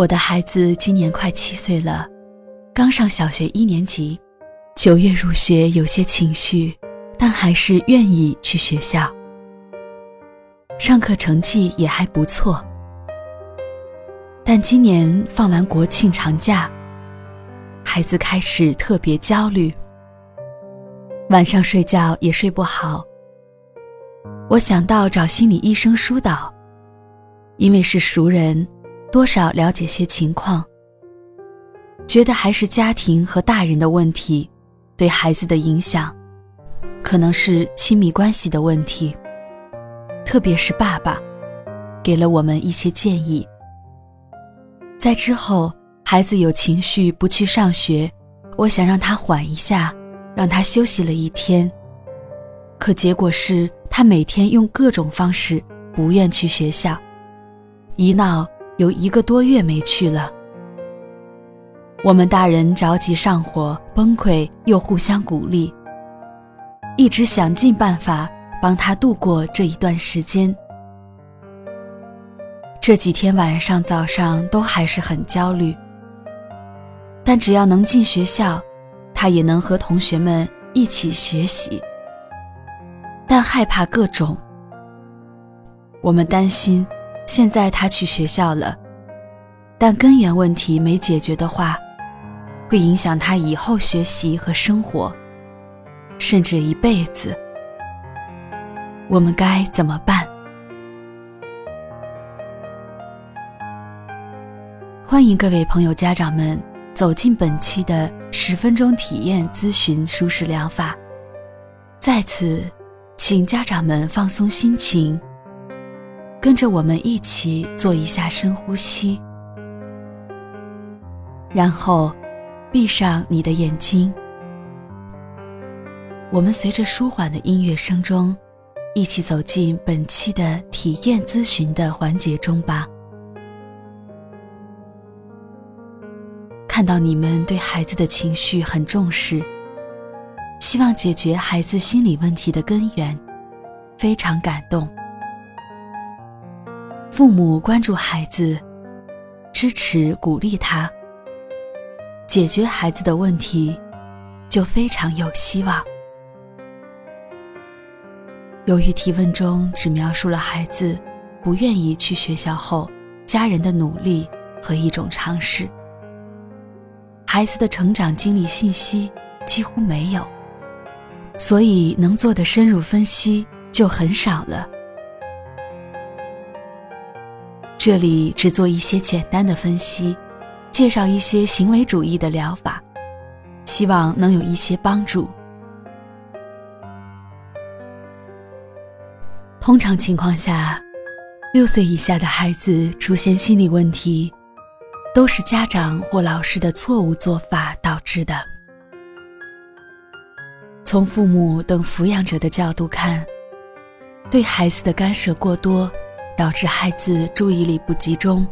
我的孩子今年快七岁了，刚上小学一年级，九月入学，有些情绪，但还是愿意去学校。上课成绩也还不错，但今年放完国庆长假，孩子开始特别焦虑，晚上睡觉也睡不好。我想到找心理医生疏导，因为是熟人。多少了解些情况，觉得还是家庭和大人的问题，对孩子的影响，可能是亲密关系的问题。特别是爸爸，给了我们一些建议。在之后，孩子有情绪不去上学，我想让他缓一下，让他休息了一天。可结果是他每天用各种方式不愿去学校，一闹。有一个多月没去了，我们大人着急上火，崩溃又互相鼓励，一直想尽办法帮他度过这一段时间。这几天晚上、早上都还是很焦虑，但只要能进学校，他也能和同学们一起学习。但害怕各种，我们担心。现在他去学校了，但根源问题没解决的话，会影响他以后学习和生活，甚至一辈子。我们该怎么办？欢迎各位朋友、家长们走进本期的十分钟体验咨询舒适疗法。在此，请家长们放松心情。跟着我们一起做一下深呼吸，然后闭上你的眼睛。我们随着舒缓的音乐声中，一起走进本期的体验咨询的环节中吧。看到你们对孩子的情绪很重视，希望解决孩子心理问题的根源，非常感动。父母关注孩子，支持鼓励他，解决孩子的问题，就非常有希望。由于提问中只描述了孩子不愿意去学校后，家人的努力和一种尝试，孩子的成长经历信息几乎没有，所以能做的深入分析就很少了。这里只做一些简单的分析，介绍一些行为主义的疗法，希望能有一些帮助。通常情况下，六岁以下的孩子出现心理问题，都是家长或老师的错误做法导致的。从父母等抚养者的角度看，对孩子的干涉过多。导致孩子注意力不集中，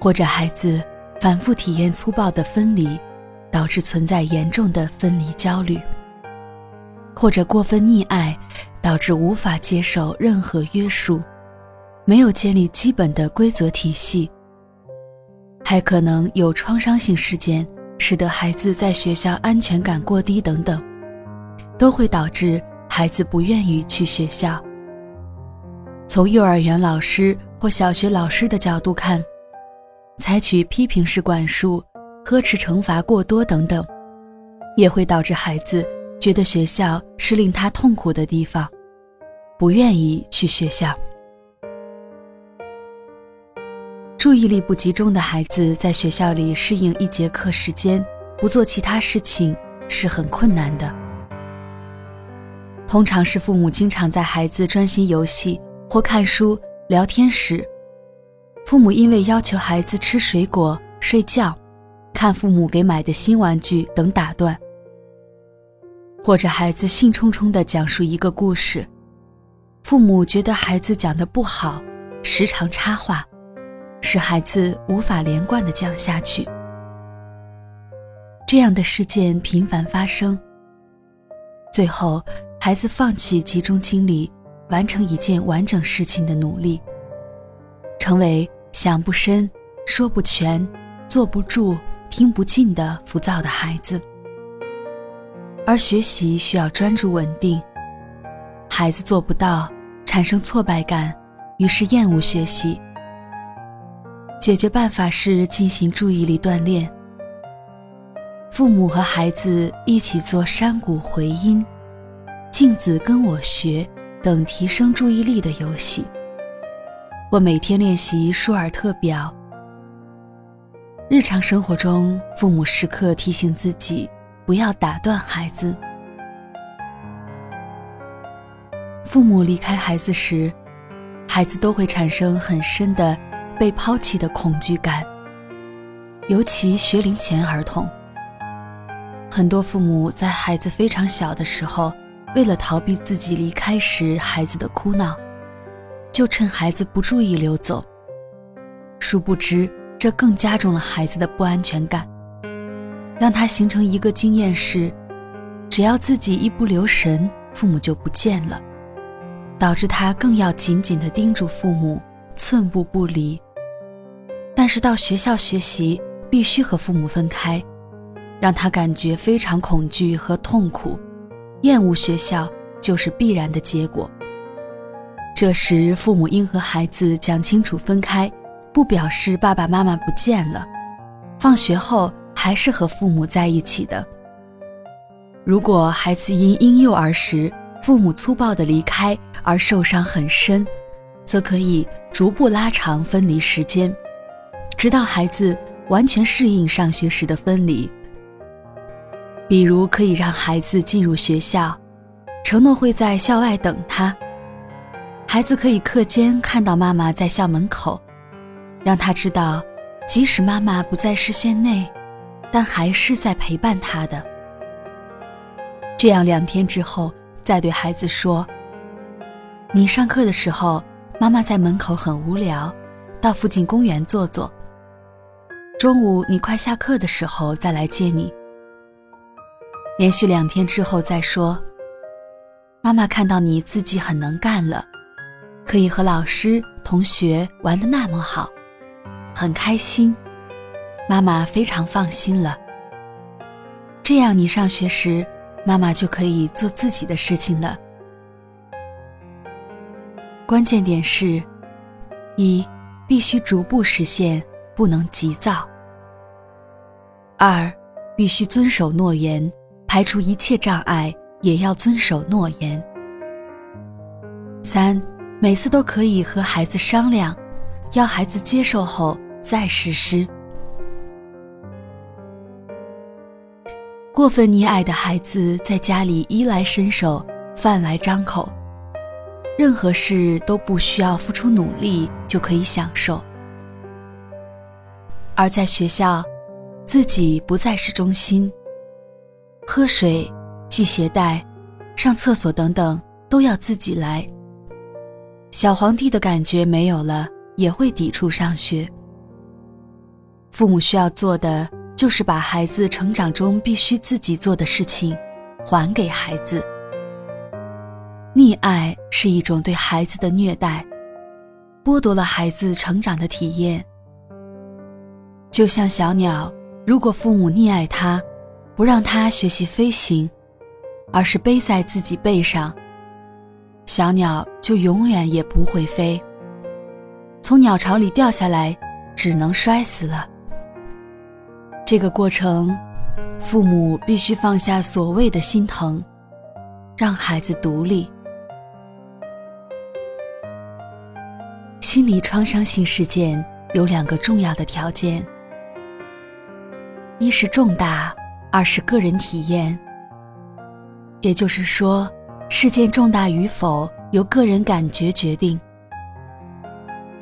或者孩子反复体验粗暴的分离，导致存在严重的分离焦虑；或者过分溺爱，导致无法接受任何约束，没有建立基本的规则体系；还可能有创伤性事件，使得孩子在学校安全感过低等等，都会导致孩子不愿意去学校。从幼儿园老师或小学老师的角度看，采取批评式管束、呵斥惩罚过多等等，也会导致孩子觉得学校是令他痛苦的地方，不愿意去学校。注意力不集中的孩子在学校里适应一节课时间，不做其他事情是很困难的。通常是父母经常在孩子专心游戏。或看书、聊天时，父母因为要求孩子吃水果、睡觉、看父母给买的新玩具等打断；或者孩子兴冲冲地讲述一个故事，父母觉得孩子讲的不好，时常插话，使孩子无法连贯地讲下去。这样的事件频繁发生，最后孩子放弃集中精力。完成一件完整事情的努力，成为想不深、说不全、坐不住、听不进的浮躁的孩子。而学习需要专注稳定，孩子做不到，产生挫败感，于是厌恶学习。解决办法是进行注意力锻炼。父母和孩子一起做山谷回音、镜子跟我学等提升注意力的游戏。或每天练习舒尔特表。日常生活中，父母时刻提醒自己不要打断孩子。父母离开孩子时，孩子都会产生很深的被抛弃的恐惧感，尤其学龄前儿童。很多父母在孩子非常小的时候，为了逃避自己离开时孩子的哭闹。就趁孩子不注意溜走，殊不知这更加重了孩子的不安全感，让他形成一个经验是：只要自己一不留神，父母就不见了，导致他更要紧紧地盯住父母，寸步不离。但是到学校学习必须和父母分开，让他感觉非常恐惧和痛苦，厌恶学校就是必然的结果。这时，父母应和孩子讲清楚分开，不表示爸爸妈妈不见了，放学后还是和父母在一起的。如果孩子因婴幼儿时父母粗暴的离开而受伤很深，则可以逐步拉长分离时间，直到孩子完全适应上学时的分离。比如，可以让孩子进入学校，承诺会在校外等他。孩子可以课间看到妈妈在校门口，让他知道，即使妈妈不在视线内，但还是在陪伴他的。这样两天之后，再对孩子说：“你上课的时候，妈妈在门口很无聊，到附近公园坐坐。中午你快下课的时候再来接你。”连续两天之后再说：“妈妈看到你自己很能干了。”可以和老师、同学玩的那么好，很开心，妈妈非常放心了。这样你上学时，妈妈就可以做自己的事情了。关键点是：一，必须逐步实现，不能急躁；二，必须遵守诺言，排除一切障碍，也要遵守诺言；三。每次都可以和孩子商量，要孩子接受后再实施。过分溺爱的孩子在家里衣来伸手、饭来张口，任何事都不需要付出努力就可以享受；而在学校，自己不再是中心，喝水、系鞋带、上厕所等等都要自己来。小皇帝的感觉没有了，也会抵触上学。父母需要做的就是把孩子成长中必须自己做的事情还给孩子。溺爱是一种对孩子的虐待，剥夺了孩子成长的体验。就像小鸟，如果父母溺爱它，不让它学习飞行，而是背在自己背上。小鸟就永远也不会飞，从鸟巢里掉下来，只能摔死了。这个过程，父母必须放下所谓的心疼，让孩子独立。心理创伤性事件有两个重要的条件：一是重大，二是个人体验。也就是说。事件重大与否由个人感觉决定。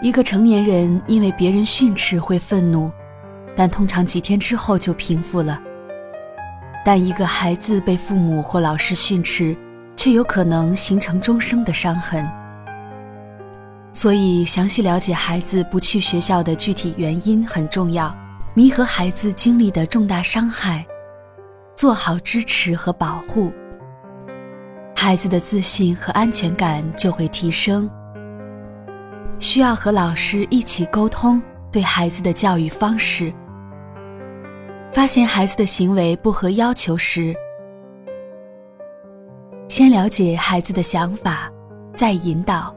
一个成年人因为别人训斥会愤怒，但通常几天之后就平复了。但一个孩子被父母或老师训斥，却有可能形成终生的伤痕。所以，详细了解孩子不去学校的具体原因很重要，弥合孩子经历的重大伤害，做好支持和保护。孩子的自信和安全感就会提升。需要和老师一起沟通，对孩子的教育方式。发现孩子的行为不合要求时，先了解孩子的想法，再引导。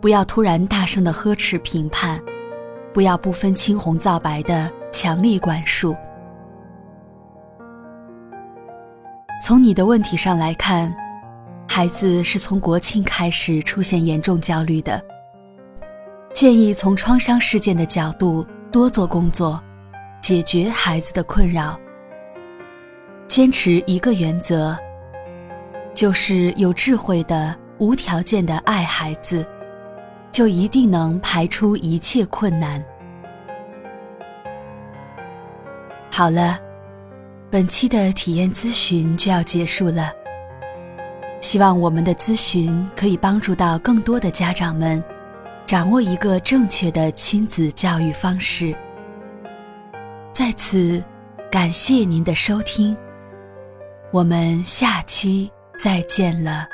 不要突然大声的呵斥评判，不要不分青红皂白的强力管束。从你的问题上来看，孩子是从国庆开始出现严重焦虑的。建议从创伤事件的角度多做工作，解决孩子的困扰。坚持一个原则，就是有智慧的、无条件的爱孩子。就一定能排除一切困难。好了，本期的体验咨询就要结束了。希望我们的咨询可以帮助到更多的家长们，掌握一个正确的亲子教育方式。在此，感谢您的收听，我们下期再见了。